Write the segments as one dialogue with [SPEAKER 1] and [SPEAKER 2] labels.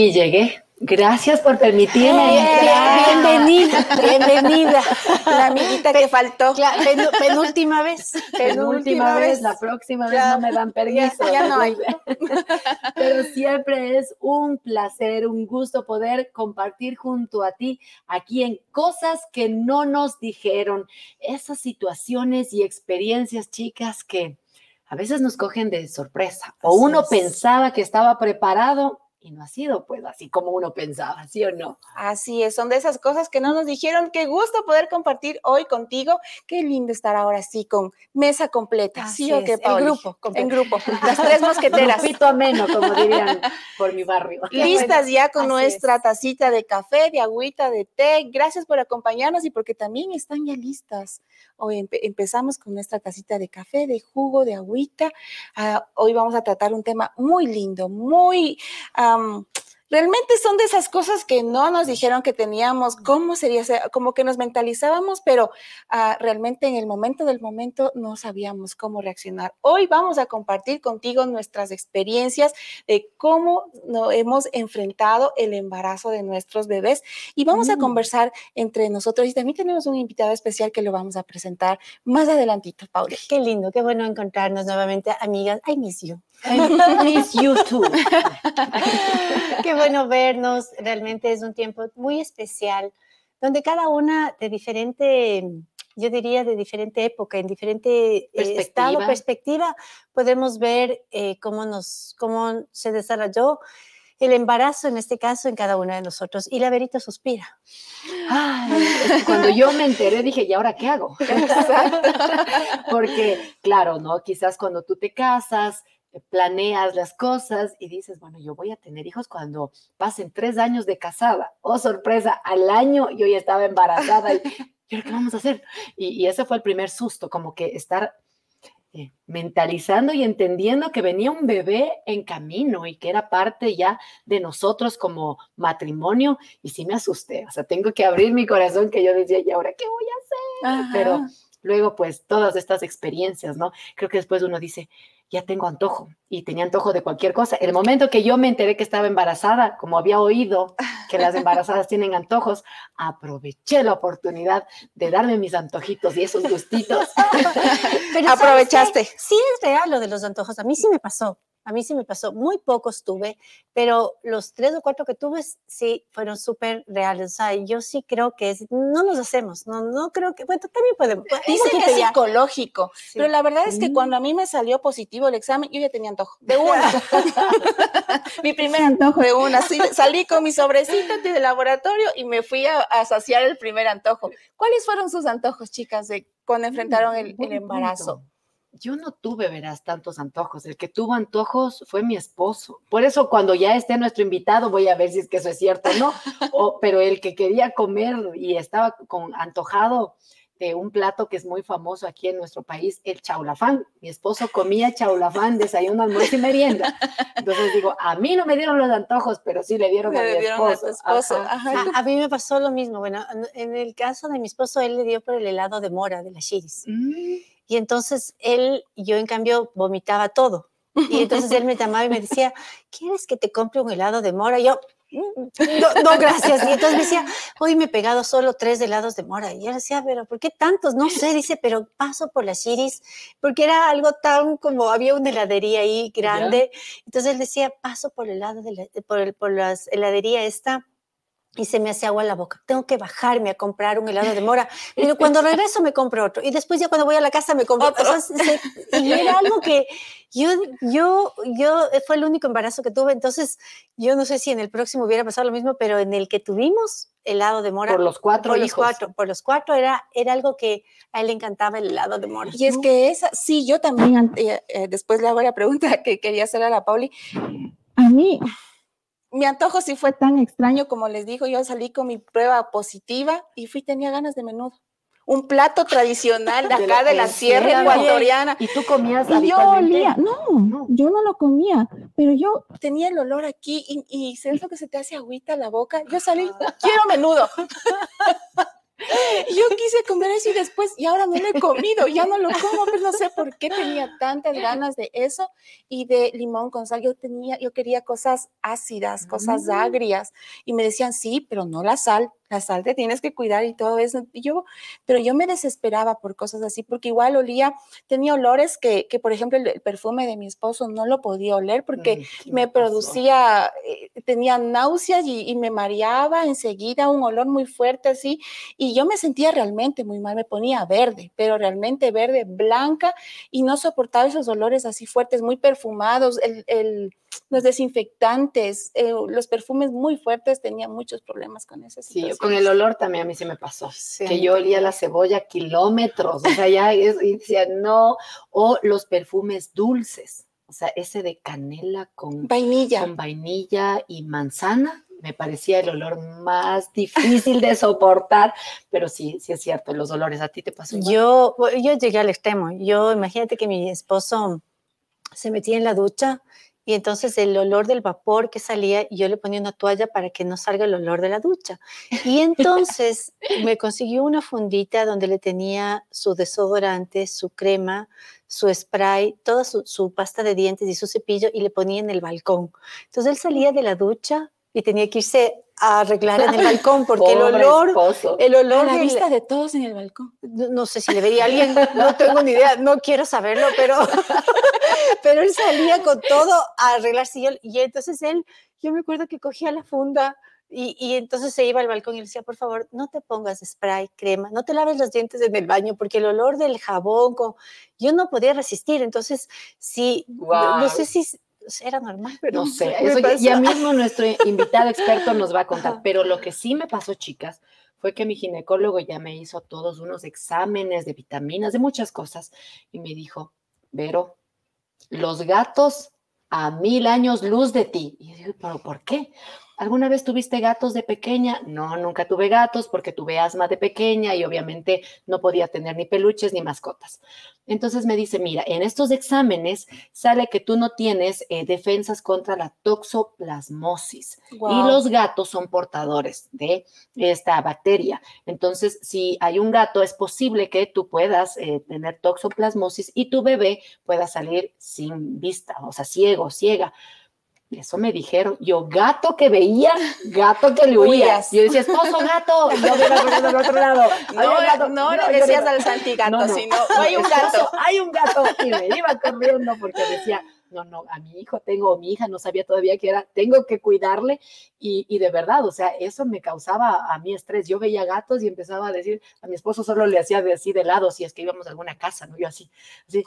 [SPEAKER 1] Y llegué. Gracias por permitirme.
[SPEAKER 2] bienvenida, bienvenida.
[SPEAKER 3] La amiguita que faltó.
[SPEAKER 2] penúltima vez.
[SPEAKER 1] Penúltima vez, la próxima vez no me dan permiso.
[SPEAKER 3] Ya, no hay.
[SPEAKER 1] Pero siempre es un placer, un gusto poder compartir junto a ti aquí en cosas que no nos dijeron, esas situaciones y experiencias, chicas, que a veces nos cogen de sorpresa. O uno pensaba que estaba preparado y no ha sido pues así como uno pensaba, ¿sí o no?
[SPEAKER 3] Así es, son de esas cosas que no nos dijeron. Qué gusto poder compartir hoy contigo. Qué lindo estar ahora sí con mesa completa. ¿Sí o qué,
[SPEAKER 2] En grupo.
[SPEAKER 3] En grupo. Las tres mosqueteras.
[SPEAKER 1] Grupito ameno, como dirían por mi barrio.
[SPEAKER 3] Listas ya con nuestra tacita de café, de agüita, de té. Gracias por acompañarnos y porque también están ya listas. Hoy empezamos con nuestra tacita de café, de jugo, de agüita. Ah, hoy vamos a tratar un tema muy lindo, muy realmente son de esas cosas que no nos dijeron que teníamos, cómo sería, como que nos mentalizábamos, pero ah, realmente en el momento del momento no sabíamos cómo reaccionar. Hoy vamos a compartir contigo nuestras experiencias de cómo nos hemos enfrentado el embarazo de nuestros bebés y vamos a mm. conversar entre nosotros y también tenemos un invitado especial que lo vamos a presentar más adelantito, Paula.
[SPEAKER 2] Qué lindo, qué bueno encontrarnos nuevamente, amigas. I miss you.
[SPEAKER 1] Miss you too.
[SPEAKER 2] Qué bueno vernos. Realmente es un tiempo muy especial, donde cada una de diferente, yo diría de diferente época, en diferente eh, perspectiva. estado, perspectiva, podemos ver eh, cómo, nos, cómo se desarrolló el embarazo en este caso en cada una de nosotros. Y la Verita suspira.
[SPEAKER 1] cuando yo me enteré dije, ¿y ahora qué hago? Porque, claro, ¿no? Quizás cuando tú te casas, planeas las cosas y dices, bueno, yo voy a tener hijos cuando pasen tres años de casada. Oh, sorpresa, al año yo ya estaba embarazada y, ¿qué vamos a hacer? Y, ese fue el primer susto, como que estar eh, mentalizando y entendiendo que venía un bebé en camino y que era parte ya de nosotros como matrimonio y sí me asusté, o sea, tengo que abrir mi corazón que yo decía, ¿y ahora qué voy a hacer? Pero luego pues todas estas experiencias, ¿no? Creo que después uno dice, ya tengo antojo y tenía antojo de cualquier cosa. El momento que yo me enteré que estaba embarazada, como había oído que las embarazadas tienen antojos, aproveché la oportunidad de darme mis antojitos y esos gustitos.
[SPEAKER 3] Aprovechaste.
[SPEAKER 2] Sí es real lo de los antojos. A mí sí me pasó. A mí sí me pasó, muy pocos tuve, pero los tres o cuatro que tuve sí fueron súper reales. O sea, yo sí creo que es, no los hacemos, no, no creo que, bueno, también podemos.
[SPEAKER 3] Dicen que es psicológico, pero la verdad es que cuando a mí me salió positivo el examen, yo ya tenía antojo, de una. mi primer antojo de una. salí con mi sobrecito de laboratorio y me fui a, saciar el primer antojo. ¿Cuáles fueron sus antojos, chicas, de cuando enfrentaron el, el embarazo?
[SPEAKER 1] Yo no tuve, verás, tantos antojos. El que tuvo antojos fue mi esposo. Por eso cuando ya esté nuestro invitado voy a ver si es que eso es cierto o no. pero el que quería comer y estaba con antojado de un plato que es muy famoso aquí en nuestro país, el chaulafán. Mi esposo comía chaulafán, desayuno, almuerzo y merienda. Entonces digo, a mí no me dieron los antojos, pero sí le dieron a mi esposo.
[SPEAKER 2] A, mí me pasó lo mismo. Bueno, en el caso de mi esposo, él le dio por el helado de mora de la chiris. Mm. Y entonces él, yo en cambio vomitaba todo. Y entonces él me llamaba y me decía, ¿quieres que te compre un helado de mora? Y yo, mm, no, gracias. Y entonces me decía, hoy me he pegado solo tres helados de mora. Y yo decía, pero ¿por qué tantos? No sé, dice, pero paso por las chiris, porque era algo tan como, había una heladería ahí grande. Entonces él decía, paso por el helado de la, por, el, por la heladería esta y se me hace agua en la boca. Tengo que bajarme a comprar un helado de mora. Pero cuando regreso me compro otro. Y después ya cuando voy a la casa me compro otro. y era algo que yo, yo, yo, fue el único embarazo que tuve. Entonces, yo no sé si en el próximo hubiera pasado lo mismo, pero en el que tuvimos helado de mora.
[SPEAKER 1] Por los cuatro
[SPEAKER 2] por
[SPEAKER 1] hijos.
[SPEAKER 2] Los cuatro, por los cuatro era, era algo que a él le encantaba el helado de mora.
[SPEAKER 3] Y es que esa, sí, yo también, eh, eh, después le hago la pregunta que quería hacer a la Pauli. A mí mi antojo sí fue tan extraño como les digo, yo salí con mi prueba positiva y fui, tenía ganas de menudo. Un plato tradicional de acá de la, sierra ecuatoriana.
[SPEAKER 1] ¿Y tú comías
[SPEAKER 3] Y yo olía, no, yo no lo comía, pero yo tenía el olor aquí y, y siento que se te hace agüita la boca. Yo salí, quiero menudo. Yo quise comer eso y después, y ahora no lo he comido, ya no lo como, pero no sé por qué tenía tantas ganas de eso y de limón con sal. Yo tenía, yo quería cosas ácidas, cosas
[SPEAKER 1] Mm.
[SPEAKER 3] agrias y me decían, sí, pero no la sal, la sal te tienes que cuidar y todo eso. Y yo, pero yo me desesperaba por cosas así, porque igual olía, tenía olores que, que por ejemplo, el, el perfume de mi esposo no lo podía oler porque
[SPEAKER 1] Mm, ¿qué
[SPEAKER 3] me
[SPEAKER 1] pasó?
[SPEAKER 3] producía, eh, tenía náuseas y, y me mareaba enseguida, un olor muy fuerte así, y yo me sentía realmente muy mal, me ponía verde, pero realmente verde, blanca, y no soportaba esos olores así fuertes, muy perfumados, el, el- los desinfectantes, eh, los perfumes muy fuertes, tenía muchos problemas con ese
[SPEAKER 1] Sí, yo con el olor también a mí se me pasó.
[SPEAKER 2] Sí,
[SPEAKER 1] que yo olía la cebolla kilómetros, o sea, ya es- y decía no, o los perfumes dulces, o sea, ese de canela con,
[SPEAKER 3] Vainilla.
[SPEAKER 1] con vainilla y manzana, me parecía el olor más difícil de soportar, pero sí, sí es cierto, los olores, ¿a ti te pasó igual?
[SPEAKER 2] Yo, yo llegué al extremo. Yo, imagínate que mi esposo se metía en la ducha y entonces el olor del vapor que salía, yo le ponía una toalla para que no salga el olor de la ducha. Y entonces me consiguió una fundita donde le tenía su desodorante, su crema, su spray, toda su, su pasta de dientes y su cepillo y le ponía en el balcón. Entonces él salía de la ducha y tenía que irse a arreglar en el balcón porque el olor,
[SPEAKER 1] esposo.
[SPEAKER 2] el
[SPEAKER 3] A
[SPEAKER 2] olor
[SPEAKER 3] la vista de todos en el balcón.
[SPEAKER 2] no, no sé si le veía a alguien, no tengo ni idea, no quiero saberlo, pero, pero él salía con todo a arreglarse y, él- y entonces él, yo me acuerdo que cogía la funda y, y entonces se iba al balcón y le decía, por favor, no te pongas spray, crema, no te laves los dientes en el baño porque el olor del jabón, con- yo no podía resistir, entonces sí, no- sé si era normal, pero
[SPEAKER 1] No sé, eso ya, mismo nuestro invitado experto nos va a contar,
[SPEAKER 2] Ajá.
[SPEAKER 1] pero lo que sí me pasó, chicas, fue que mi ginecólogo ya me hizo todos unos exámenes de vitaminas, de muchas cosas, y me dijo, Vero, los gatos a mil años luz de ti. Y yo digo, ¿pero por qué? ¿Alguna vez tuviste gatos de pequeña? No, nunca tuve gatos porque tuve asma de pequeña y obviamente no podía tener ni peluches ni mascotas. Entonces me dice, mira, en estos exámenes sale que tú no tienes eh, defensas contra la toxoplasmosis y los gatos son portadores de esta bacteria. Entonces, si hay un gato, es posible que tú puedas eh, tener toxoplasmosis y tu bebé pueda salir sin vista, o sea, ciego, ciega. Eso me dijeron. Yo, gato que veía, gato que le.
[SPEAKER 3] Huías.
[SPEAKER 1] Yo decía, esposo, gato. Y yo al otro lado.
[SPEAKER 3] No,
[SPEAKER 1] gato.
[SPEAKER 3] no
[SPEAKER 1] yo
[SPEAKER 3] le decías al santigato,
[SPEAKER 1] No, no.
[SPEAKER 3] sino hay un gato.
[SPEAKER 1] hay un gato. Y me iba corriendo porque decía, no, no, a mi hijo tengo, mi hija no sabía todavía que era, tengo que cuidarle. Y, y de verdad, o sea, eso me causaba a mí estrés. Yo veía gatos y empezaba a decir, a mi esposo solo le hacía de así de lado, si es que íbamos a alguna casa, ¿no? Yo así, así,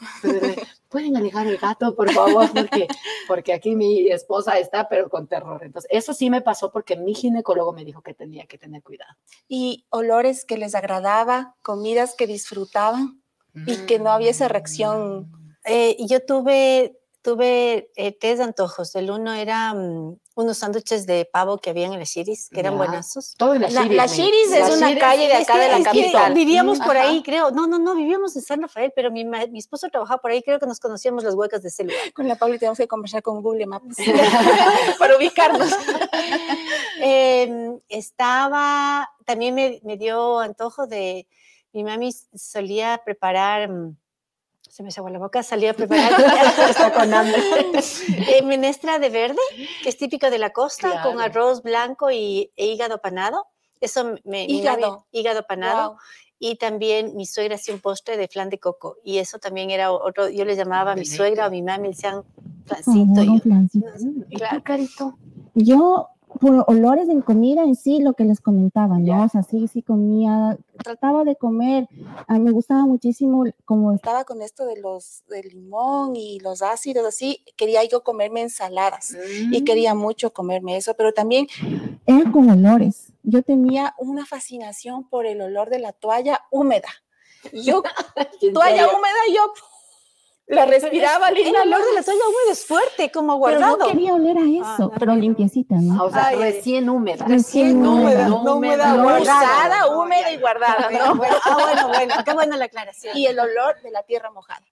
[SPEAKER 1] pueden alejar el gato, por favor, porque, porque aquí mi esposa está, pero con terror. Entonces, eso sí me pasó porque mi ginecólogo me dijo que tenía que tener cuidado.
[SPEAKER 3] Y olores que les agradaba, comidas que disfrutaban y que no había esa reacción.
[SPEAKER 2] Eh, yo tuve, tuve eh, tres antojos. El uno era mm, unos sándwiches de pavo que había en el Shiris, que eran buenazos.
[SPEAKER 1] Todo en la,
[SPEAKER 3] La-
[SPEAKER 1] Shiris,
[SPEAKER 3] la Shiris es
[SPEAKER 1] la
[SPEAKER 3] una
[SPEAKER 1] Shiris-
[SPEAKER 3] calle de acá de la
[SPEAKER 2] es que
[SPEAKER 3] capital.
[SPEAKER 2] Vivíamos por
[SPEAKER 3] Ajá.
[SPEAKER 2] ahí, creo. No, no, no, vivíamos en San Rafael, pero mi, mi esposo trabajaba por ahí, creo que nos conocíamos las huecas de ese lugar.
[SPEAKER 3] Con la Pauli tenemos que conversar con Google Maps para ubicarnos.
[SPEAKER 2] Em, estaba, también me, me dio antojo de, mi mami solía preparar, mm, se me sacó la boca, salía a preparar
[SPEAKER 1] Está con hambre.
[SPEAKER 2] eh, menestra de verde, que es típico de la costa, con
[SPEAKER 1] Claro.
[SPEAKER 2] arroz blanco y, e hígado panado. Eso me, mi mami-
[SPEAKER 3] Hígado.
[SPEAKER 2] hígado panado.
[SPEAKER 3] Wow.
[SPEAKER 2] Y también mi suegra hacía un postre de flan de coco. Y eso también era otro, yo le llamaba a mi suegra o mi mami, le decían flancito.
[SPEAKER 4] favor,
[SPEAKER 2] y yo,
[SPEAKER 4] flancito.
[SPEAKER 1] ¿Y
[SPEAKER 2] Claro.
[SPEAKER 1] Carito?
[SPEAKER 4] Yo, por olores en comida en sí, lo que les comentaba, ¿no? O sea, sí, sí comía, trataba de comer. A mí me gustaba muchísimo como
[SPEAKER 3] Estaba con esto de los del limón y los ácidos así, quería yo comerme ensaladas
[SPEAKER 1] Mm.
[SPEAKER 3] y quería mucho comerme eso, pero también
[SPEAKER 4] era con olores.
[SPEAKER 3] yo tenía una fascinación por el olor de la toalla húmeda. Yo
[SPEAKER 1] ¿En
[SPEAKER 3] toalla húmeda yo la respiraba
[SPEAKER 2] el olor de la toalla húmeda es fuerte, como
[SPEAKER 4] Pero
[SPEAKER 2] guardado.
[SPEAKER 4] no quería oler a eso,
[SPEAKER 2] Ah,
[SPEAKER 4] pero limpiecita,
[SPEAKER 1] Ah,
[SPEAKER 4] ¿no?
[SPEAKER 1] O sea,
[SPEAKER 2] Ay, ay,
[SPEAKER 1] recién húmeda.
[SPEAKER 4] Recién
[SPEAKER 1] no
[SPEAKER 4] húmeda,
[SPEAKER 1] no húmeda,
[SPEAKER 2] húmeda,
[SPEAKER 3] No
[SPEAKER 2] guardada.
[SPEAKER 3] usada,
[SPEAKER 2] No,
[SPEAKER 3] húmeda y guardada,
[SPEAKER 2] Bueno,
[SPEAKER 3] ¿no?
[SPEAKER 2] bueno, ah, bueno, bueno, qué buena la aclaración.
[SPEAKER 3] Y el olor de la tierra mojada.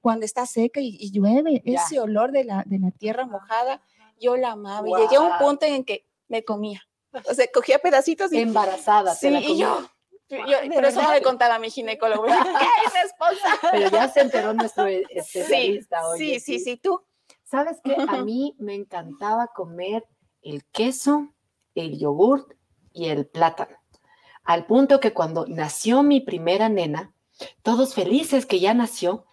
[SPEAKER 3] Cuando está seca y, y llueve,
[SPEAKER 1] Ya.
[SPEAKER 3] ese olor de la, de la tierra mojada, yo la amaba. Y llegué a un punto en que me comía. O sea, cogía pedacitos y,
[SPEAKER 1] Embarazada.
[SPEAKER 3] sí,
[SPEAKER 1] la
[SPEAKER 3] y yo. Yo, pero eso no le contaba a mi ginecólogo. ¿Qué esposa?
[SPEAKER 1] Pero ya se enteró nuestro especialista
[SPEAKER 3] sí,
[SPEAKER 1] hoy.
[SPEAKER 3] Sí, sí, sí, tú.
[SPEAKER 1] ¿Sabes qué? A mí me encantaba comer el queso, el yogurt y el plátano. Al punto que cuando nació mi primera nena, todos felices que ya nació,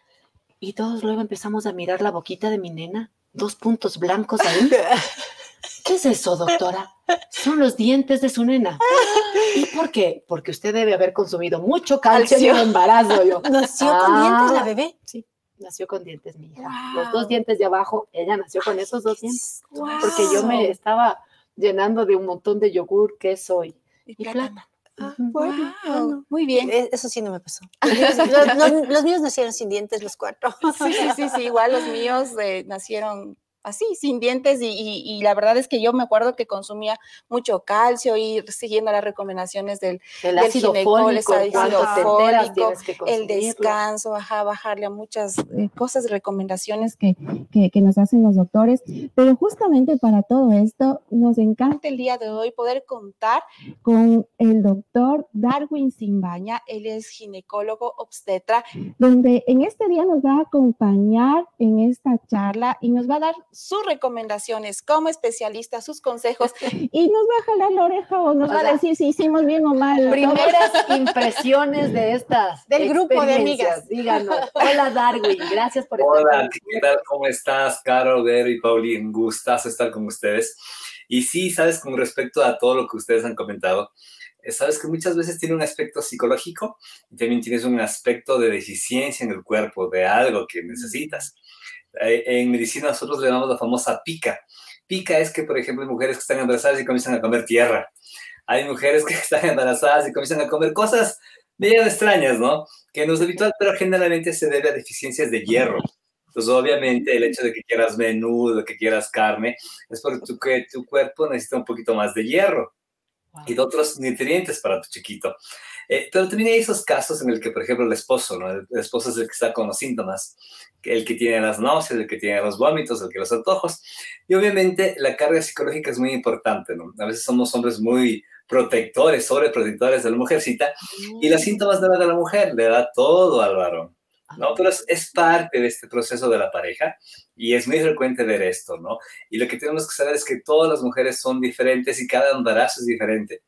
[SPEAKER 1] y todos luego empezamos a mirar la boquita de mi nena, dos puntos blancos ahí. ¿Qué es eso, doctora? Son los dientes de su nena. ¿Y por qué? Porque usted debe haber consumido mucho calcio en el embarazo. Yo.
[SPEAKER 2] ¿Nació con dientes la bebé?
[SPEAKER 1] Sí, nació con dientes mi hija. Los dos dientes de abajo, ella nació con esos dos dientes. Porque yo me estaba llenando de un montón de yogur, queso y, y plátano.
[SPEAKER 3] Ah, bueno, bueno, muy bien.
[SPEAKER 2] Eh, Eso sí no me pasó. Los, los- los míos nacieron sin dientes, los cuatro.
[SPEAKER 3] Sí, sí, sí, sí, igual los míos eh, nacieron así, sin dientes, y, y- y la verdad es que yo me acuerdo que consumía mucho calcio y siguiendo las recomendaciones del
[SPEAKER 1] El
[SPEAKER 3] Del
[SPEAKER 1] ácido
[SPEAKER 3] ginecólogo,
[SPEAKER 1] fólico,
[SPEAKER 3] el ácido fólico, descanso, ajá, bajarle a muchas
[SPEAKER 4] eh, cosas, recomendaciones que, que, que nos hacen los doctores. Pero justamente para todo esto, nos encanta
[SPEAKER 3] el día de hoy poder contar
[SPEAKER 4] con el doctor
[SPEAKER 3] Darwin Simbaña, él es ginecólogo obstetra
[SPEAKER 4] donde en este día nos va a acompañar en esta charla
[SPEAKER 3] y nos va a dar sus recomendaciones como especialista, sus consejos.
[SPEAKER 4] y nos va a jalar la oreja o nos
[SPEAKER 1] O
[SPEAKER 4] va
[SPEAKER 1] sea,
[SPEAKER 4] a decir si hicimos bien o mal.
[SPEAKER 1] Primeras impresiones de estas
[SPEAKER 2] Del grupo de
[SPEAKER 1] experiencias. Díganos. Hola Darwin, gracias por estar
[SPEAKER 5] Hola,
[SPEAKER 1] con
[SPEAKER 5] ¿qué tal? ¿Cómo estás, Caro, Vero y Pauli? Un gustazo estar con ustedes. Y sí, sabes, con respecto a todo lo que ustedes han comentado, eh, sabes que muchas veces tiene un aspecto psicológico y también tienes un aspecto de deficiencia en el cuerpo, de algo que necesitas. Eh, En medicina nosotros le llamamos la famosa pica. Pica es que, por ejemplo, hay mujeres que están embarazadas y comienzan a comer tierra. Hay mujeres que están embarazadas y comienzan a comer cosas medio extrañas, ¿no? Que no es habitual, pero generalmente se debe a deficiencias de hierro. Entonces, obviamente, el hecho de que quieras menudo, que quieras carne, es porque tu, que tu cuerpo necesita un poquito más de hierro y de otros nutrientes para tu chiquito. Eh, pero también hay esos casos en el que, por ejemplo, el esposo, ¿no? El, esposo es el que está con los síntomas, el que tiene las náuseas, el que tiene los vómitos, el que los antojos. Y obviamente la carga psicológica es muy importante, ¿no? A veces somos hombres muy protectores, sobreprotectores de la mujercita, y los síntomas no le da a la mujer, le da todo al varón. ¿no? Pero es, es, parte de este proceso de la pareja y es muy frecuente ver esto, ¿no? Y lo que tenemos que saber es que todas las mujeres son diferentes y cada embarazo es diferente.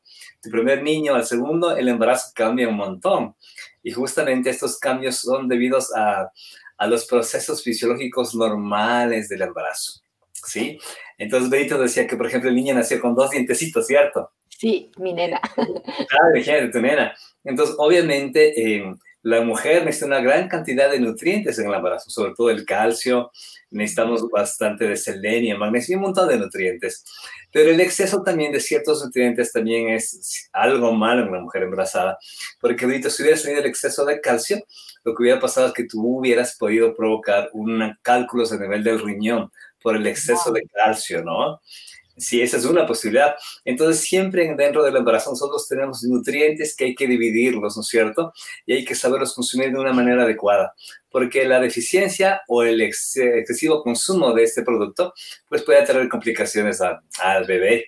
[SPEAKER 5] Tu primer niño al segundo, el embarazo cambia un montón. Y justamente estos cambios son debidos a, a los procesos fisiológicos normales del embarazo, ¿sí? Entonces, Benito decía que, por ejemplo, el niño nació con dos dientecitos, ¿cierto?
[SPEAKER 1] Sí, mi nena.
[SPEAKER 5] Claro, imagínate, tu nena. Entonces, obviamente, eh, la mujer necesita una gran cantidad de nutrientes en el embarazo, sobre todo el calcio, necesitamos bastante de selenio, magnesio y un montón de nutrientes. Pero el exceso también de ciertos nutrientes también es algo malo en una mujer embarazada, porque ahorita si hubieras tenido el exceso de calcio, lo que hubiera pasado es que tú hubieras podido provocar un cálculos a nivel del riñón por el exceso de calcio, ¿no? Sí, esa es una posibilidad. Entonces, siempre dentro del embarazo nosotros tenemos nutrientes que hay que dividirlos, ¿no es cierto? Y hay que saberlos consumir de una manera adecuada, porque la deficiencia o el ex excesivo consumo de este producto, pues puede traer complicaciones a, al bebé.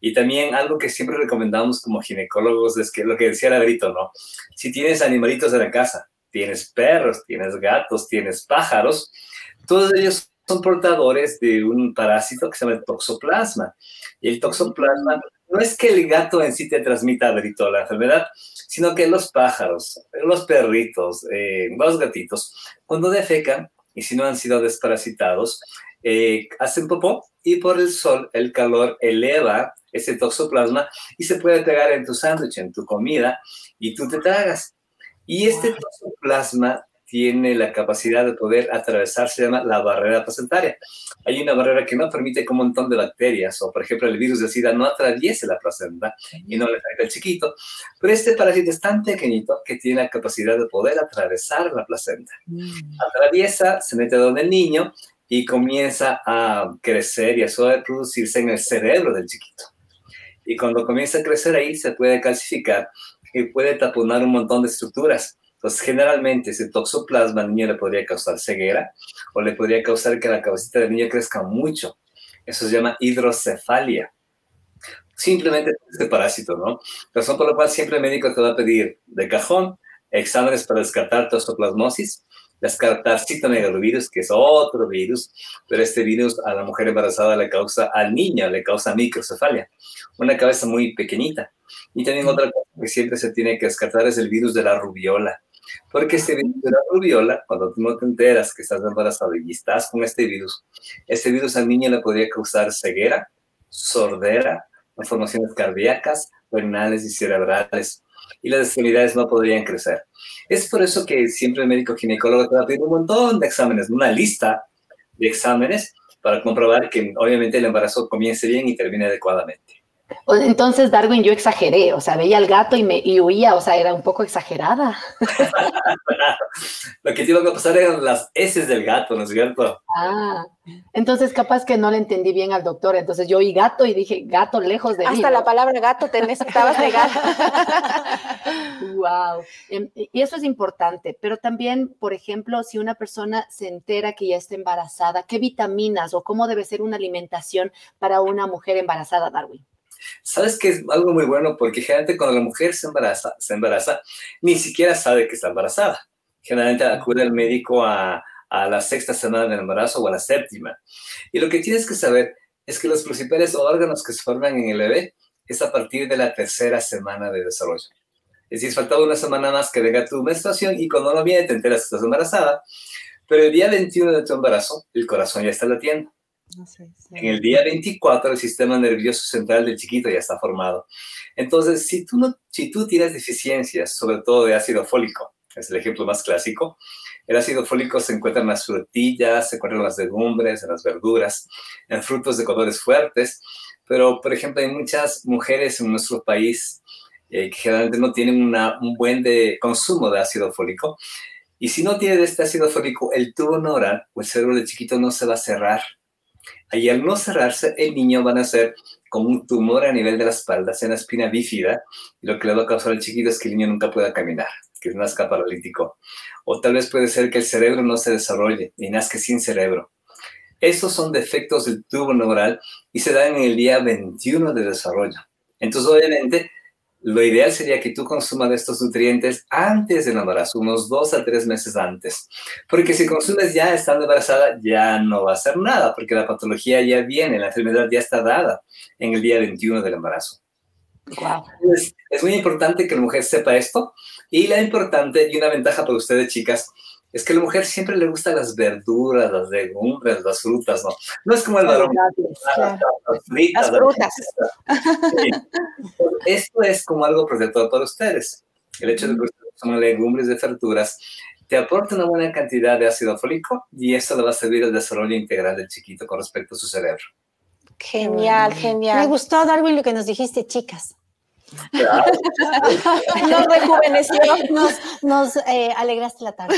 [SPEAKER 5] Y también algo que siempre recomendamos como ginecólogos es que lo que decía Labrito, ¿no? Si tienes animalitos en la casa, tienes perros, tienes gatos, tienes pájaros, todos ellos son portadores de un parásito que se llama toxoplasma. Y el toxoplasma no es que el gato en sí te transmita Brito la enfermedad, sino que los pájaros, los perritos, eh, los gatitos, cuando defecan, y si no han sido desparasitados, eh, hacen popó y por el sol el calor eleva ese toxoplasma y se puede pegar en tu sándwich, en tu comida, y tú te tragas. Y este toxoplasma tiene la capacidad de poder atravesar, se llama la barrera placentaria. Hay una barrera que no permite que un montón de bacterias, o por ejemplo el virus de SIDA, no atraviese la placenta y no le afecta al chiquito. Pero este parásito es tan pequeñito que tiene la capacidad de poder atravesar la placenta. Atraviesa, se mete donde el niño y comienza a crecer y a reproducirse en el cerebro del chiquito. Y cuando comienza a crecer ahí, se puede calcificar y puede taponar un montón de estructuras. Entonces, generalmente ese toxoplasma al niño le podría causar ceguera o le podría causar que la cabecita del niño crezca mucho. Eso se llama hidrocefalia. simplemente este parásito, ¿no? Razón por la cual siempre el médico te va a pedir de cajón exámenes para descartar toxoplasmosis, descartar citomegalovirus, que es otro virus, pero este virus a la mujer embarazada le causa, al niño le causa microcefalia, una cabeza muy pequeñita. Y también otra cosa que siempre se tiene que descartar es el virus de la rubiola. Porque este virus de la rubiola, cuando tú no te enteras que estás embarazada y estás con este virus, este virus al niño le podría causar ceguera, sordera, malformaciones cardíacas, renales y cerebrales. Y las extremidades no podrían crecer. Es por eso que siempre el médico ginecólogo te va a pedir un montón de exámenes, una lista de exámenes para comprobar que obviamente el embarazo comience bien y termine adecuadamente.
[SPEAKER 1] Entonces, Darwin, yo exageré, o sea, veía al gato y me y huía, o sea, era un poco exagerada.
[SPEAKER 5] Lo que iba a pasar eran las heces del gato, ¿no es cierto?
[SPEAKER 1] Ah, entonces capaz que no le entendí bien al doctor, entonces yo oí gato y dije, gato lejos de
[SPEAKER 3] Hasta mí. Hasta la palabra gato te necesitabas negar.
[SPEAKER 1] wow, em, y eso es importante, pero también, por ejemplo, si una persona se entera que ya está embarazada, ¿qué vitaminas o cómo debe ser una alimentación para una mujer embarazada, Darwin?
[SPEAKER 5] ¿Sabes que es algo muy bueno? Porque generalmente cuando la mujer se embaraza, se embaraza, ni siquiera sabe que está embarazada. Generalmente acude al médico a, la sexta semana del embarazo o a la séptima. Y lo que tienes que saber es que los principales órganos que se forman en el bebé es a partir de la tercera semana de desarrollo. Es decir, faltaba una semana más que venga tu menstruación y cuando no viene te enteras que estás embarazada, pero el día 21 de tu embarazo el corazón ya está latiendo. En el día 24 el sistema nervioso central del chiquito ya está formado. Entonces, si tú, no, si tú tienes deficiencias, sobre todo de ácido fólico, es el ejemplo más clásico, el ácido fólico se encuentra en las frutillas, se encuentra en las legumbres, en las verduras, en frutos de colores fuertes, pero, por ejemplo, hay muchas mujeres en nuestro país eh, que generalmente no tienen un buen de consumo de ácido fólico, y si no tiene este ácido fólico, el tubo neural o el cerebro del chiquito no se va a cerrar y al no cerrarse, el niño va a nacer con un tumor a nivel de la espalda, en la espina bífida, y lo que le va a causar al chiquito es que el niño nunca pueda caminar, que nazca paralítico. O tal vez puede ser que el cerebro no se desarrolle y nazca sin cerebro. Esos son defectos del tubo neural y se dan en el día 21 de desarrollo. Entonces, obviamente, lo ideal sería que tú consumas estos nutrientes antes del embarazo, unos dos a tres meses antes. Porque si consumes ya estando embarazada, ya no va a hacer nada, porque la patología ya viene, la enfermedad ya está dada en el día 21 del embarazo.
[SPEAKER 1] Wow.
[SPEAKER 5] es muy importante que la mujer sepa esto y la importante y una ventaja para ustedes, chicas, es que a la mujer siempre le gustan las verduras, las legumbres, las frutas, ¿no? No es como el varón.
[SPEAKER 3] Las, las frutas.
[SPEAKER 5] Esto es como algo protector para ustedes. El hecho de que ustedes coman legumbres de verduras te aporta una buena cantidad de ácido fólico y eso le va a servir al desarrollo integral del chiquito con respecto a su cerebro.
[SPEAKER 3] Genial, genial.
[SPEAKER 2] Me gustó, Darwin, lo que nos dijiste, chicas.
[SPEAKER 3] Nos rejuveneció.
[SPEAKER 2] Nos, eh, alegraste la tarde.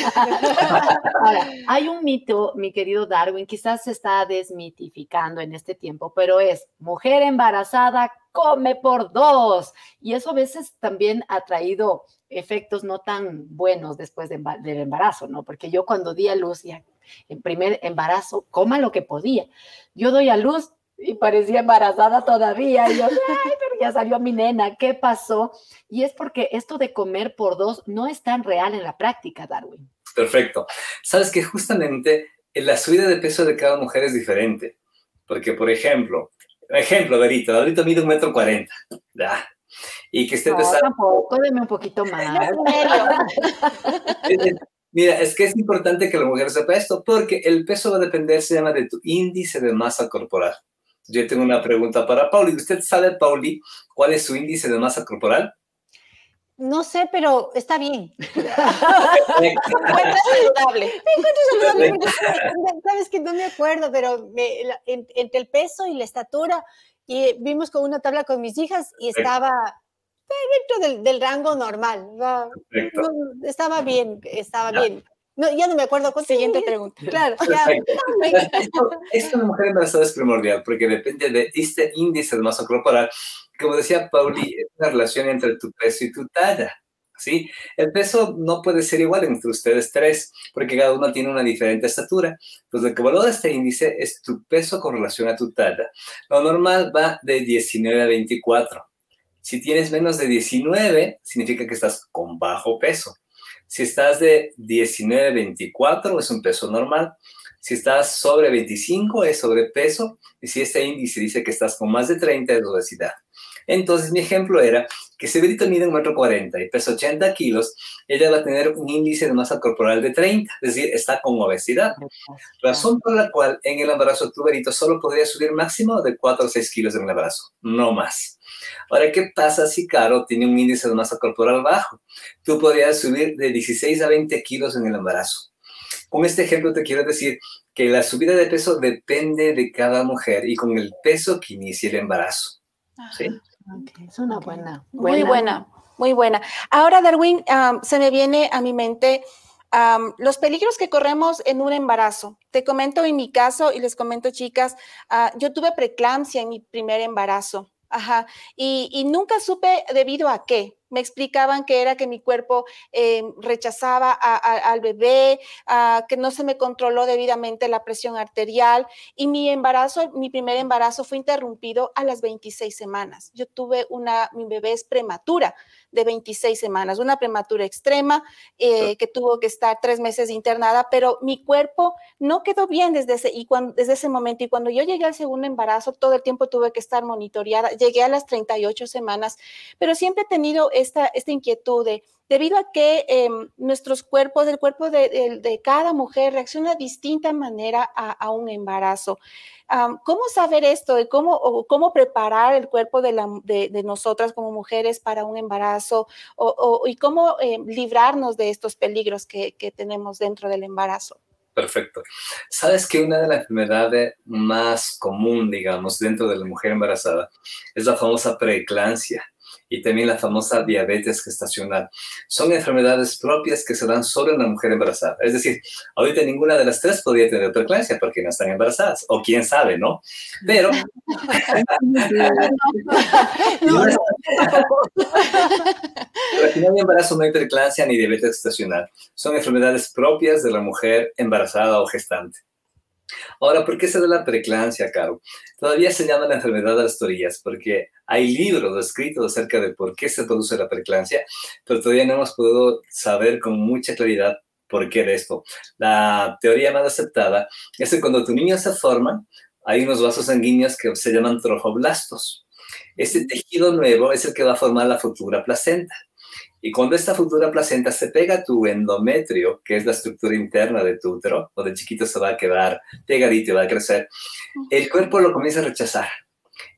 [SPEAKER 1] Ahora, hay un mito, mi querido Darwin, quizás se está desmitificando en este tiempo, pero es mujer embarazada come por dos. Y eso a veces también ha traído efectos no tan buenos después del embarazo, ¿no? Porque yo cuando di a luz, ya en primer embarazo, coma lo que podía. Yo doy a luz y parecía embarazada todavía. Y yo, ay, pero ya salió mi nena, ¿qué pasó? Y es porque esto de comer por dos no es tan real en la práctica, Darwin.
[SPEAKER 5] Perfecto. Sabes que justamente la subida de peso de cada mujer es diferente. Porque, por ejemplo, ejemplo, Verito, ahorita mide un metro cuarenta. Y que esté
[SPEAKER 1] no,
[SPEAKER 5] pesando...
[SPEAKER 1] tampoco, deme un poquito más.
[SPEAKER 5] Mira, es que es importante que la mujer sepa esto, porque el peso va a depender, se llama, de tu índice de masa corporal. Yo tengo una pregunta para Pauli. ¿Usted sabe, Pauli, cuál es su índice de masa corporal?
[SPEAKER 2] No sé, pero está bien.
[SPEAKER 3] Me encuentro saludable.
[SPEAKER 2] Me encuentro saludable. Sabes que no me acuerdo, pero me, entre el peso y la estatura, y vimos con una tabla con mis hijas y estaba dentro del, del rango normal.
[SPEAKER 5] Perfecto.
[SPEAKER 2] estaba bien, estaba bien. No, ya no me acuerdo con
[SPEAKER 3] Siguiente pregunta.
[SPEAKER 2] Claro, ya.
[SPEAKER 5] Esto, esto mujer embarazada es primordial porque depende de este índice de masa corporal. Como decía Pauli, es una relación entre tu peso y tu talla. ¿sí? El peso no puede ser igual entre ustedes tres, porque cada uno tiene una diferente estatura. Entonces, lo que valora este índice es tu peso con relación a tu talla. Lo normal va de 19 a 24. Si tienes menos de 19, significa que estás con bajo peso. Si estás de 19 a 24, es un peso normal. Si estás sobre 25, es sobrepeso. Y si este índice dice que estás con más de 30, es obesidad. Entonces, mi ejemplo era que si mide un metro 40 y pesa 80 kilos, ella va a tener un índice de masa corporal de 30, es decir, está con obesidad. Razón por la cual en el embarazo tu Berito solo podría subir máximo de 4 o 6 kilos en el embarazo, no más. Ahora, ¿qué pasa si Caro tiene un índice de masa corporal bajo? Tú podrías subir de 16 a 20 kilos en el embarazo. Con este ejemplo te quiero decir que la subida de peso depende de cada mujer y con el peso que inicie el embarazo. ¿sí?
[SPEAKER 1] es una buena,
[SPEAKER 3] Muy buena, muy buena. Ahora, Darwin, se me viene a mi mente los peligros que corremos en un embarazo. Te comento en mi caso y les comento, chicas, ah, yo tuve preeclampsia en mi primer embarazo. Ajá. Y, y, nunca supe debido a qué me explicaban que era que mi cuerpo eh, rechazaba al bebé, que no se me controló debidamente la presión arterial y mi embarazo, mi primer embarazo fue interrumpido a las 26 semanas. Yo tuve una, mi bebé es prematura de 26 semanas, una prematura extrema eh, que tuvo que estar tres meses internada, pero mi cuerpo no quedó bien desde ese, y cuando, desde ese momento. Y cuando yo llegué al segundo embarazo, todo el tiempo tuve que estar monitoreada. Llegué a las 38 semanas, pero siempre he tenido esta, esta inquietud de, debido a que em, nuestros cuerpos, el cuerpo de, cada mujer reacciona de distinta manera a, un embarazo. ¿Cómo saber esto de cómo, cómo preparar el cuerpo de, la, de, nosotras como mujeres para un embarazo o, y cómo em, librarnos de estos peligros que, que tenemos dentro del embarazo?
[SPEAKER 5] Perfecto. Sabes que una de las enfermedades más común, digamos, dentro de la mujer embarazada es la famosa preeclampsia y también la famosa diabetes gestacional. Son enfermedades propias que se dan solo en la mujer embarazada. Es decir, ahorita ninguna de las tres podría tener preeclampsia porque no están embarazadas, o quién sabe, ¿no? Pero... no, no hay embarazo, no hay preeclampsia ni diabetes gestacional. Son enfermedades propias de la mujer embarazada o gestante. Ahora, ¿por qué se da la preeclampsia, Caro? Todavía se llama la enfermedad de las torillas, porque hay libros escritos acerca de por qué se produce la preeclampsia, pero todavía no hemos podido saber con mucha claridad por qué de esto. La teoría más aceptada es que cuando tu niño se forma, hay unos vasos sanguíneos que se llaman trofoblastos. Este tejido nuevo es el que va a formar la futura placenta. Y cuando esta futura placenta se pega a tu endometrio, que es la estructura interna de tu útero, donde el chiquito se va a quedar pegadito y va a crecer, el cuerpo lo comienza a rechazar.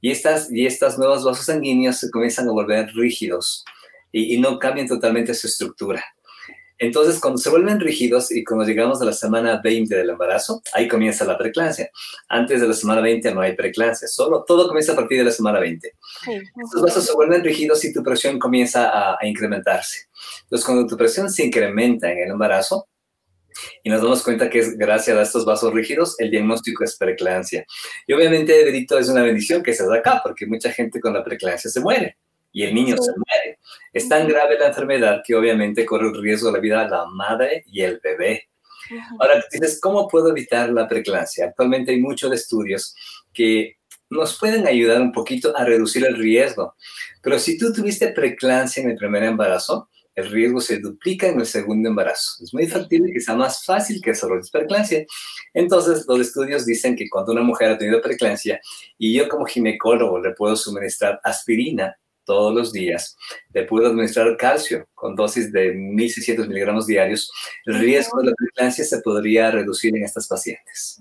[SPEAKER 5] Y estas, y estas nuevos vasos sanguíneos se comienzan a volver rígidos y, y no cambian totalmente su estructura. Entonces, cuando se vuelven rígidos y cuando llegamos a la semana 20 del embarazo, ahí comienza la preeclampsia. Antes de la semana 20 no hay preeclampsia, solo todo comienza a partir de la semana 20. Sí. Estos vasos se vuelven rígidos y tu presión comienza a, a, incrementarse. Entonces, cuando tu presión se incrementa en el embarazo, y nos damos cuenta que es gracias a estos vasos rígidos, el diagnóstico es preeclampsia. Y obviamente, Derito, es una bendición que se da acá, porque mucha gente con la preeclampsia se muere y el niño se muere. Es tan grave la enfermedad que obviamente corre el riesgo de la vida de la madre y el bebé. Ahora, dices, ¿cómo puedo evitar la preeclampsia? Actualmente hay muchos estudios que nos pueden ayudar un poquito a reducir el riesgo. Pero si tú tuviste preeclampsia en el primer embarazo, el riesgo se duplica en el segundo embarazo. Es muy factible que sea más fácil que desarrolles preeclampsia. Entonces, los estudios dicen que cuando una mujer ha tenido preeclampsia y yo como ginecólogo le puedo suministrar aspirina, todos los días, le puedo administrar calcio con dosis de 1.600 miligramos diarios, el riesgo de la preeclampsia se podría reducir en estas pacientes.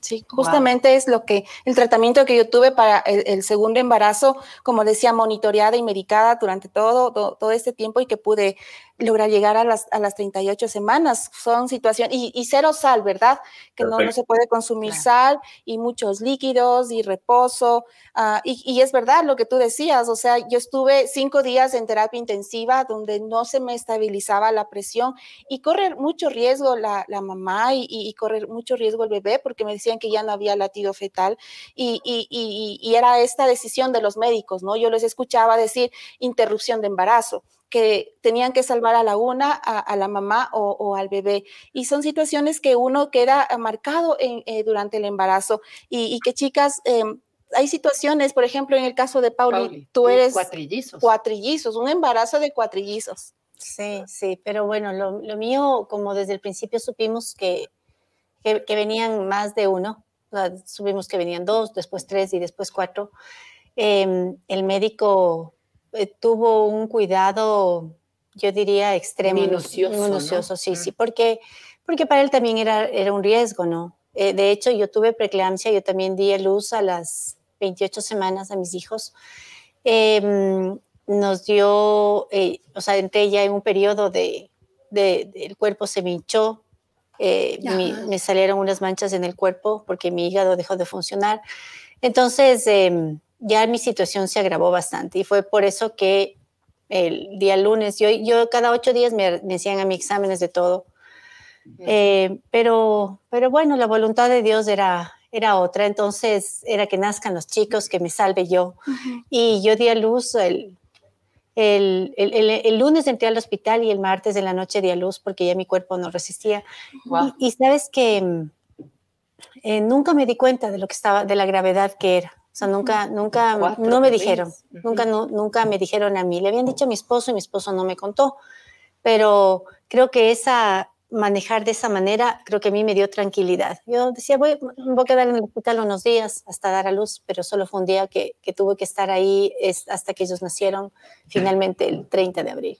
[SPEAKER 3] Sí, justamente es lo que el tratamiento que yo tuve para el, segundo embarazo, como decía, monitoreada y medicada durante todo, todo, todo este tiempo y que pude lograr llegar a las, a las 38 semanas. Son situaciones, y, cero sal, ¿verdad? Que no, no, se puede consumir sal y muchos líquidos y reposo. Uh, y, y, es verdad lo que tú decías, o sea, yo estuve cinco días en terapia intensiva donde no se me estabilizaba la presión y corre mucho riesgo la, la mamá y, y, corre mucho riesgo el bebé porque me decían que ya no había latido fetal y, y era esta decisión de los médicos, ¿no? Yo les escuchaba decir interrupción de embarazo que tenían que salvar a la una, a, la mamá o, al bebé. Y son situaciones que uno queda marcado eh, durante el embarazo y, que chicas... Em, hay situaciones, por ejemplo, en el caso de Pauli, tú eres
[SPEAKER 1] cuatrillizos.
[SPEAKER 3] cuatrillizos, un embarazo de cuatrillizos.
[SPEAKER 2] Sí, sí, pero bueno, lo, mío, como desde el principio supimos que, que, venían más de uno, supimos que venían dos, después tres y después cuatro, em, el médico eh, tuvo un cuidado, yo diría, extremo.
[SPEAKER 1] Minucioso.
[SPEAKER 2] Minucioso, sí, sí, porque, porque para él también era, era un riesgo, ¿no? Eh, de hecho, yo tuve preeclampsia, yo también di a luz a las 28 semanas a mis hijos. Em, nos dio, eh, o sea, entré ya en un periodo de, de, el cuerpo se me hinchó, me salieron unas manchas en el cuerpo porque mi hígado dejó de funcionar. Entonces, em, ya mi situación se agravó bastante y fue por eso que el día lunes, yo, yo cada ocho días me, me hacían a mis exámenes de todo. Eh, pero, pero bueno, la voluntad de Dios era, era otra, entonces era que nazcan los chicos, que me salve yo. Y yo di a luz el, el, el, el, lunes entré al hospital y el martes de la noche di a luz porque ya mi cuerpo no resistía. Y, sabes que eh, nunca me di cuenta de lo que estaba, de la gravedad que era. O sea, nunca, nunca, no me dijeron, nunca, nunca me dijeron a mí. Le habían dicho a mi esposo y mi esposo no me contó. Pero creo que esa, manejar de esa manera, creo que a mí me dio tranquilidad. Yo decía, voy, voy a quedar en el hospital unos días hasta dar a luz, pero solo fue un día que, que tuve que estar ahí es, hasta que ellos nacieron, finalmente el 30 de abril.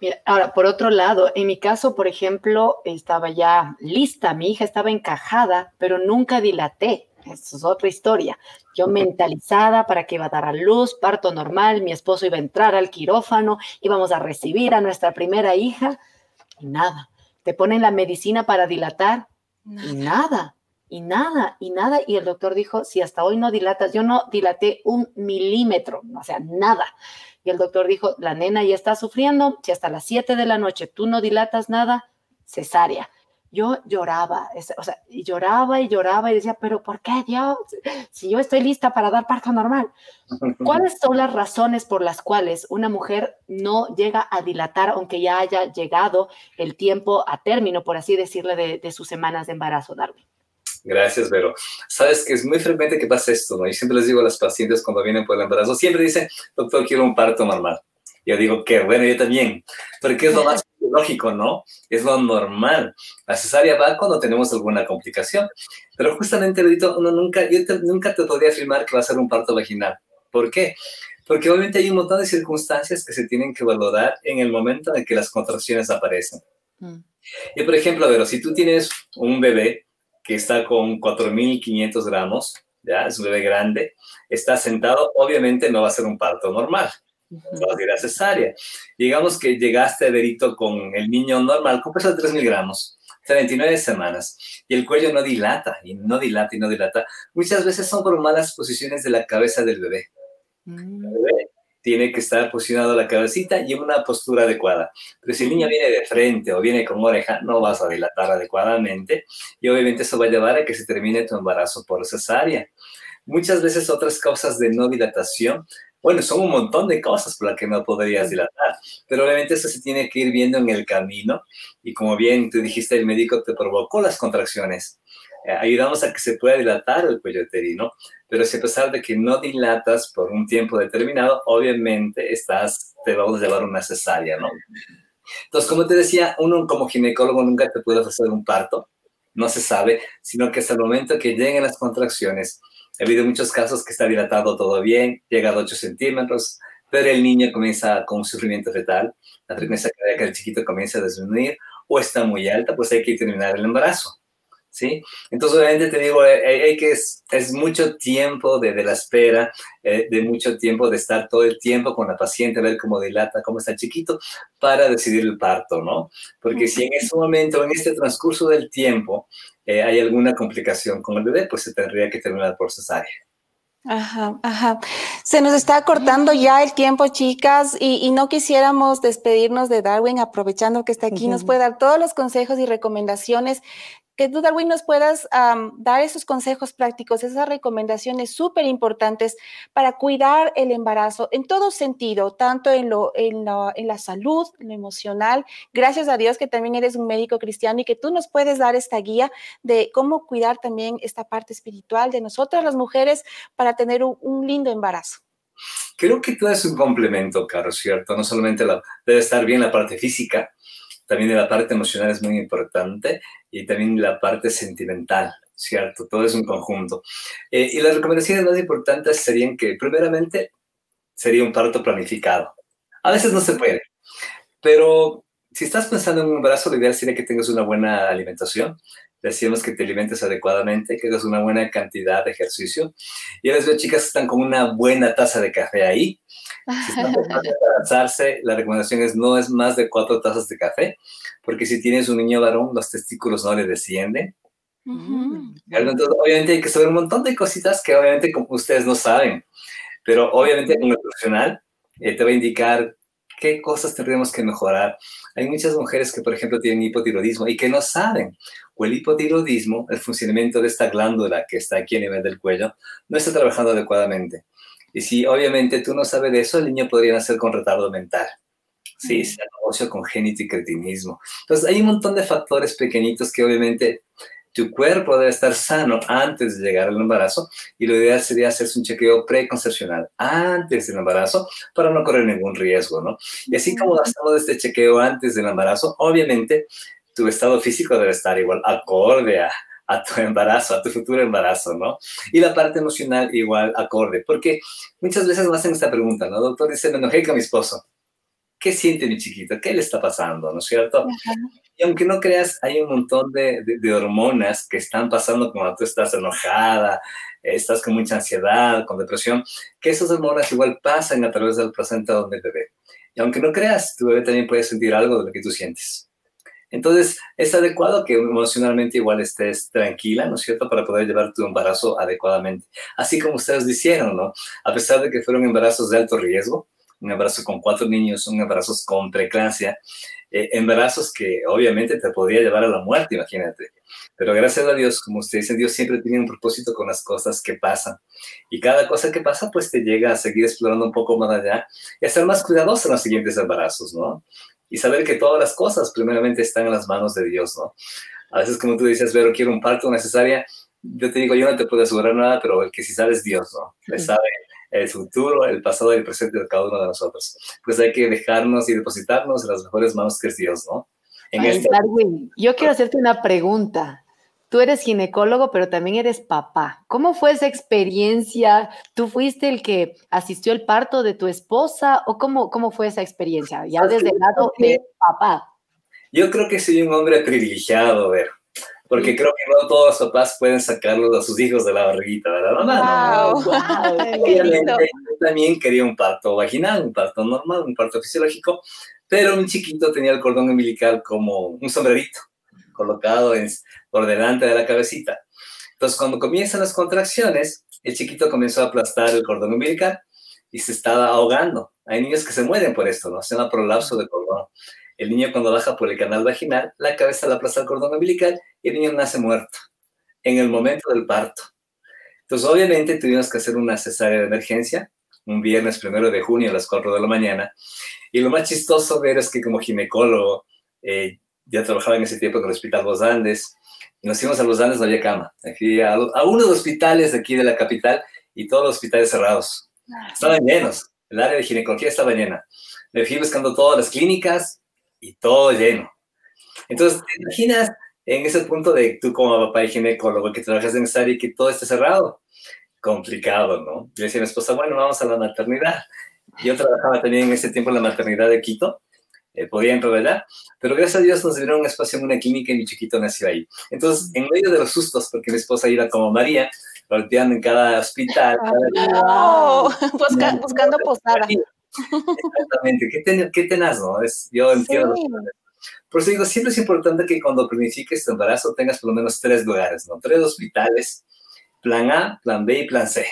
[SPEAKER 1] Mira, ahora, por otro lado, en mi caso, por ejemplo, estaba ya lista, mi hija estaba encajada, pero nunca dilaté. Eso es otra historia. Yo mentalizada para que iba a dar a luz, parto normal, mi esposo iba a entrar al quirófano, íbamos a recibir a nuestra primera hija y nada. Te ponen la medicina para dilatar y nada, y nada, y nada. Y el doctor dijo, si hasta hoy no dilatas, yo no dilaté un milímetro, o sea, nada. Y el doctor dijo, la nena ya está sufriendo, si hasta las 7 de la noche tú no dilatas nada, cesárea yo lloraba, o sea, y lloraba y lloraba y decía, pero ¿por qué Dios? Si yo estoy lista para dar parto normal. ¿Cuáles son las razones por las cuales una mujer no llega a dilatar, aunque ya haya llegado el tiempo a término, por así decirle, de, sus semanas de embarazo, Darwin?
[SPEAKER 5] Gracias, Vero. Sabes que es muy frecuente que pasa esto, ¿no? Y siempre les digo a las pacientes cuando vienen por el embarazo, siempre dicen, doctor, quiero un parto normal. Yo digo que, bueno, yo también, porque es lo más lógico, ¿no? Es lo normal. La cesárea va cuando tenemos alguna complicación. Pero justamente, Benito, uno nunca, yo nunca te podría afirmar que va a ser un parto vaginal. ¿Por qué? Porque obviamente hay un montón de circunstancias que se tienen que valorar en el momento en que las contracciones aparecen. Mm. Y por ejemplo, a ver, si tú tienes un bebé que está con 4.500 gramos, ya es un bebé grande, está sentado, obviamente no va a ser un parto normal a cesárea. Digamos que llegaste, Verito, con el niño normal, con peso de 3 miligramos, 39 semanas, y el cuello no dilata, y no dilata, y no dilata. Muchas veces son por malas posiciones de la cabeza del bebé. Mm. El bebé tiene que estar posicionado la cabecita y en una postura adecuada. Pero si el niño viene de frente o viene con oreja, no vas a dilatar adecuadamente y obviamente eso va a llevar a que se termine tu embarazo por cesárea. Muchas veces otras causas de no dilatación bueno, son un montón de cosas por las que no podrías dilatar, pero obviamente eso se tiene que ir viendo en el camino y como bien tú dijiste, el médico te provocó las contracciones. Eh, ayudamos a que se pueda dilatar el cuello uterino, pero si a pesar de que no dilatas por un tiempo determinado, obviamente estás, te vamos a llevar una cesárea, ¿no? Entonces, como te decía, uno como ginecólogo nunca te puede hacer un parto, no se sabe, sino que hasta el momento que lleguen las contracciones, ha habido muchos casos que está dilatado todo bien, llega a 8 centímetros, pero el niño comienza con un sufrimiento fetal, la frecuencia cardíaca del chiquito comienza a disminuir o está muy alta, pues hay que terminar el embarazo. ¿Sí? Entonces, obviamente te digo, eh, eh, hay, que es, es, mucho tiempo de, de la espera, eh, de mucho tiempo de estar todo el tiempo con la paciente, ver cómo dilata, cómo está el chiquito, para decidir el parto, ¿no? Porque si en ese momento, en este transcurso del tiempo, eh, hay alguna complicación con el bebé, pues se tendría que terminar por cesárea.
[SPEAKER 3] Ajá, ajá. Se nos está cortando ya el tiempo, chicas, y, no quisiéramos despedirnos de Darwin, aprovechando que está aquí, nos puede dar todos los consejos y recomendaciones que tú, Darwin, nos puedas dar esos consejos prácticos, esas recomendaciones súper importantes para cuidar el embarazo en todo sentido, tanto en, lo, en, en la salud, en lo emocional. Gracias a Dios que también eres un médico cristiano y que tú nos puedes dar esta guía de cómo cuidar también esta parte espiritual de nosotras las mujeres para tener un, lindo embarazo.
[SPEAKER 5] Creo que tú eres un complemento, Caro, ¿cierto? No solamente la, debe estar bien la parte física, también la parte emocional es muy importante y también la parte sentimental, ¿cierto? Todo es un conjunto. Eh, y las recomendaciones más importantes serían que, primeramente, sería un parto planificado. A veces no se puede, pero si estás pensando en un embarazo, lo ideal sería que tengas una buena alimentación. Decíamos que te alimentes adecuadamente, que hagas una buena cantidad de ejercicio. Y les veo chicas que están con una buena taza de café ahí, si embarazarse, la recomendación es no es más de cuatro tazas de café, porque si tienes un niño varón, los testículos no le descienden. Entonces, obviamente hay que saber un montón de cositas que obviamente como ustedes no saben, pero obviamente un profesional eh, te va a indicar qué cosas tendremos que mejorar. Hay muchas mujeres que, por ejemplo, tienen hipotiroidismo y que no saben, o el hipotiroidismo, el funcionamiento de esta glándula que está aquí a nivel del cuello, no está trabajando adecuadamente. Y si obviamente tú no sabes de eso, el niño podría nacer con retardo mental. Sí, sea negocio congénito y cretinismo. Entonces, hay un montón de factores pequeñitos que obviamente tu cuerpo debe estar sano antes de llegar al embarazo y lo ideal sería hacerse un chequeo preconcepcional antes del embarazo para no correr ningún riesgo, ¿no? Y así como hacemos este chequeo antes del embarazo, obviamente tu estado físico debe estar igual acorde a, a tu embarazo, a tu futuro embarazo, ¿no? Y la parte emocional igual acorde, porque muchas veces me hacen esta pregunta, ¿no? Doctor, dice, me enojé con mi esposo. ¿Qué siente mi chiquito? ¿Qué le está pasando? ¿No es cierto? Y aunque no creas, hay un montón de, de, hormonas que están pasando cuando tú estás enojada, estás con mucha ansiedad, con depresión, que esas hormonas igual pasan a través del placenta donde el bebé. Y aunque no creas, tu bebé también puede sentir algo de lo que tú sientes. Entonces, es adecuado que emocionalmente igual estés tranquila, ¿no es cierto?, para poder llevar tu embarazo adecuadamente. Así como ustedes dijeron, ¿no? A pesar de que fueron embarazos de alto riesgo, un embarazo con cuatro niños, un embarazo con preeclampsia, eh, embarazos que obviamente te podría llevar a la muerte, imagínate. Pero gracias a Dios, como usted dice, Dios siempre tiene un propósito con las cosas que pasan. Y cada cosa que pasa, pues te llega a seguir explorando un poco más allá y a ser más cuidadoso en los siguientes embarazos, ¿no? Y saber que todas las cosas primeramente están en las manos de Dios, ¿no? A veces como tú dices, pero quiero un parto necesaria, yo te digo, yo no te puedo asegurar nada, pero el que sí sabe es Dios, ¿no? Le sabe el futuro, el pasado y el presente de cada uno de nosotros. Pues hay que dejarnos y depositarnos en las mejores manos que es Dios, ¿no?
[SPEAKER 1] En este... Darwin, yo quiero hacerte una pregunta tú eres ginecólogo, pero también eres papá. ¿Cómo fue esa experiencia? ¿Tú fuiste el que asistió al parto de tu esposa o cómo, cómo fue esa experiencia? Ya desde el lado de papá.
[SPEAKER 5] Yo creo que soy un hombre privilegiado, ver, porque creo que no todos los papás pueden sacarlos a sus hijos de la barriguita, ¿verdad? Wow, wow, también quería un parto vaginal, un parto normal, un parto fisiológico, pero un chiquito tenía el cordón umbilical como un sombrerito colocado en, por delante de la cabecita. Entonces, cuando comienzan las contracciones, el chiquito comenzó a aplastar el cordón umbilical y se estaba ahogando. Hay niños que se mueren por esto, ¿no? Se llama prolapso de cordón. El niño cuando baja por el canal vaginal, la cabeza le aplasta el cordón umbilical y el niño nace muerto en el momento del parto. Entonces, obviamente, tuvimos que hacer una cesárea de emergencia un viernes primero de junio a las 4 de la mañana. Y lo más chistoso ver es que como ginecólogo, eh, ya trabajaba en ese tiempo en el Hospital Los Andes, y nos fuimos a Los Andes, no había cama. Aquí a, a uno de los hospitales de aquí de la capital y todos los hospitales cerrados. Estaban llenos, el área de ginecología estaba llena. Me fui buscando todas las clínicas y todo lleno. Entonces, ¿te imaginas en ese punto de tú como papá y ginecólogo que trabajas en esa área y que todo esté cerrado? Complicado, ¿no? Yo decía a mi esposa, bueno, vamos a la maternidad. Yo trabajaba también en ese tiempo en la maternidad de Quito eh, podían revelar, pero gracias a Dios nos dieron un espacio en una clínica y mi chiquito nació ahí. Entonces, en medio de los sustos, porque mi esposa iba como María, golpeando en cada hospital.
[SPEAKER 3] buscando posada.
[SPEAKER 5] Exactamente, qué, qué, tenaz, ¿no? Es, yo entiendo. Por eso digo, siempre es importante que cuando planifiques tu embarazo tengas por lo menos tres lugares, ¿no? Tres hospitales, plan A, plan B y plan C.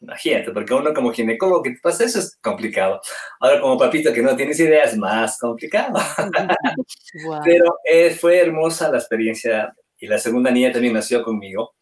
[SPEAKER 5] Imagínate, porque uno como ginecólogo que te pasa eso es complicado. Ahora como papito que no tienes idea es más complicado. Pero eh, fue hermosa la experiencia y la segunda niña también nació conmigo.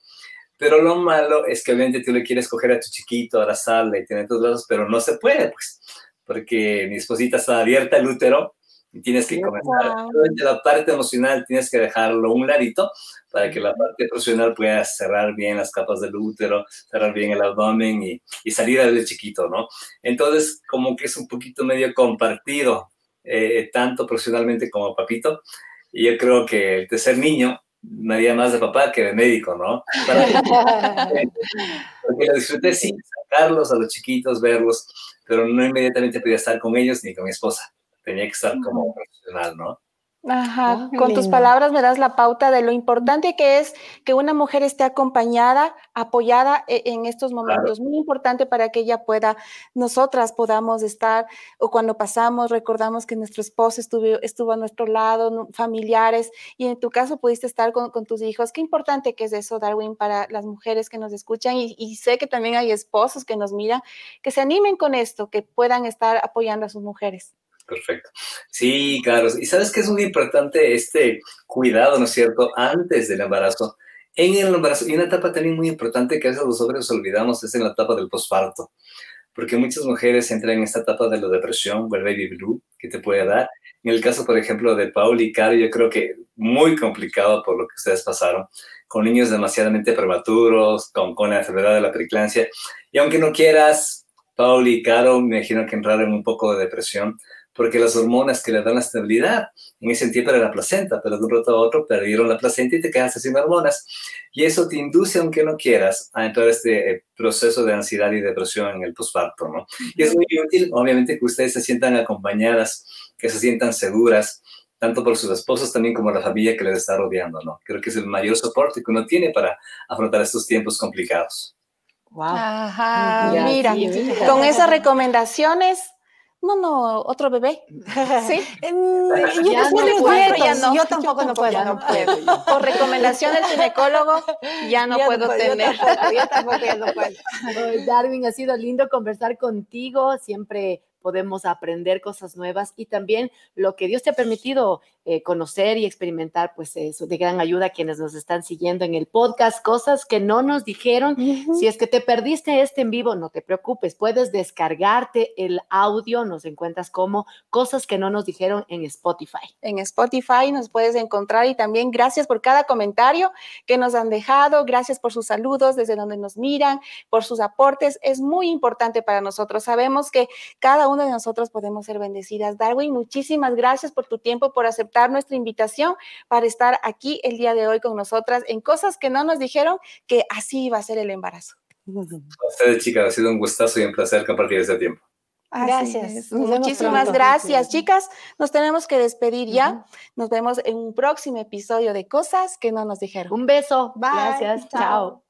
[SPEAKER 5] Pero lo malo es que obviamente tú le quieres coger a tu chiquito, abrazarle y tener tus brazos, pero no se puede, pues, porque mi esposita está abierta el útero y tienes que comenzar. La parte emocional tienes que dejarlo un ladito para que la parte profesional pueda cerrar bien las capas del útero, cerrar bien el abdomen y, y salir del chiquito, ¿no? Entonces, como que es un poquito medio compartido, eh, tanto profesionalmente como papito. Y yo creo que el tercer niño me haría más de papá que de médico, ¿no? porque lo disfruté sin sacarlos a los chiquitos, verlos, pero no inmediatamente podía estar con ellos ni con mi esposa. Tenía que estar como profesional, ¿no?
[SPEAKER 3] Ajá, con tus palabras me das la pauta de lo importante que es que una mujer esté acompañada, apoyada e, en estos momentos. Muy importante para que ella pueda, nosotras podamos estar, o cuando pasamos, recordamos que nuestro esposo estuvo, estuvo a nuestro lado, familiares, y en tu caso pudiste estar con, tus hijos. Qué importante que es eso, Darwin, para las mujeres que nos escuchan, y, y sé que también hay esposos que nos miran, que se animen con esto, que puedan estar apoyando a sus mujeres.
[SPEAKER 5] Perfecto. Sí, claro. Y sabes que es muy importante este cuidado, ¿no es cierto?, antes del embarazo. En el embarazo, y una etapa también muy importante que a veces los hombres olvidamos es en la etapa del posparto, porque muchas mujeres entran en esta etapa de la depresión o el baby blue que te puede dar. En el caso, por ejemplo, de Paul y Caro, yo creo que muy complicado por lo que ustedes pasaron, con niños demasiadamente prematuros, con, con la enfermedad de la periclancia. Y aunque no quieras, Paul y Caro, me imagino que entraron en un poco de depresión porque las hormonas que le dan la estabilidad, en ese tiempo era la placenta, pero de un rato a otro perdieron la placenta y te quedas sin hormonas. Y eso te induce, aunque no quieras, a entrar a este eh, proceso de ansiedad y depresión en el posparto, ¿no? Y es muy útil, obviamente, que ustedes se sientan acompañadas, que se sientan seguras, tanto por sus esposos también como la familia que les está rodeando, ¿no? Creo que es el mayor soporte que uno tiene para afrontar estos tiempos complicados.
[SPEAKER 3] Wow. Ajá, mira, con esas recomendaciones no, no, otro bebé. ¿Sí?
[SPEAKER 2] yo, ya no puedo, ya no. yo tampoco no puedo. No puedo
[SPEAKER 3] Por recomendación del ginecólogo, ya no puedo tener.
[SPEAKER 1] Yo tampoco, ya no puedo. Darwin, ha sido lindo conversar contigo. Siempre podemos aprender cosas nuevas y también lo que Dios te ha permitido eh, conocer y experimentar, pues eso de gran ayuda a quienes nos están siguiendo en el podcast, cosas que no nos dijeron. Si es que te perdiste este en vivo, no te preocupes, puedes descargarte el audio, nos encuentras como cosas que no nos dijeron en Spotify.
[SPEAKER 3] En Spotify nos puedes encontrar y también gracias por cada comentario que nos han dejado, gracias por sus saludos desde donde nos miran, por sus aportes, es muy importante para nosotros. Sabemos que cada uno de nosotros podemos ser bendecidas. Darwin, muchísimas gracias por tu tiempo, por aceptar nuestra invitación para estar aquí el día de hoy con nosotras en cosas que no nos dijeron que así iba a ser el embarazo.
[SPEAKER 5] A ustedes, chicas, ha sido un gustazo y un placer compartir este tiempo.
[SPEAKER 3] gracias. Muchísimas gracias, chicas. Nos tenemos que despedir ya. Nos vemos en un próximo episodio de Cosas que no nos dijeron.
[SPEAKER 1] Un beso. Bye. Gracias. Chao.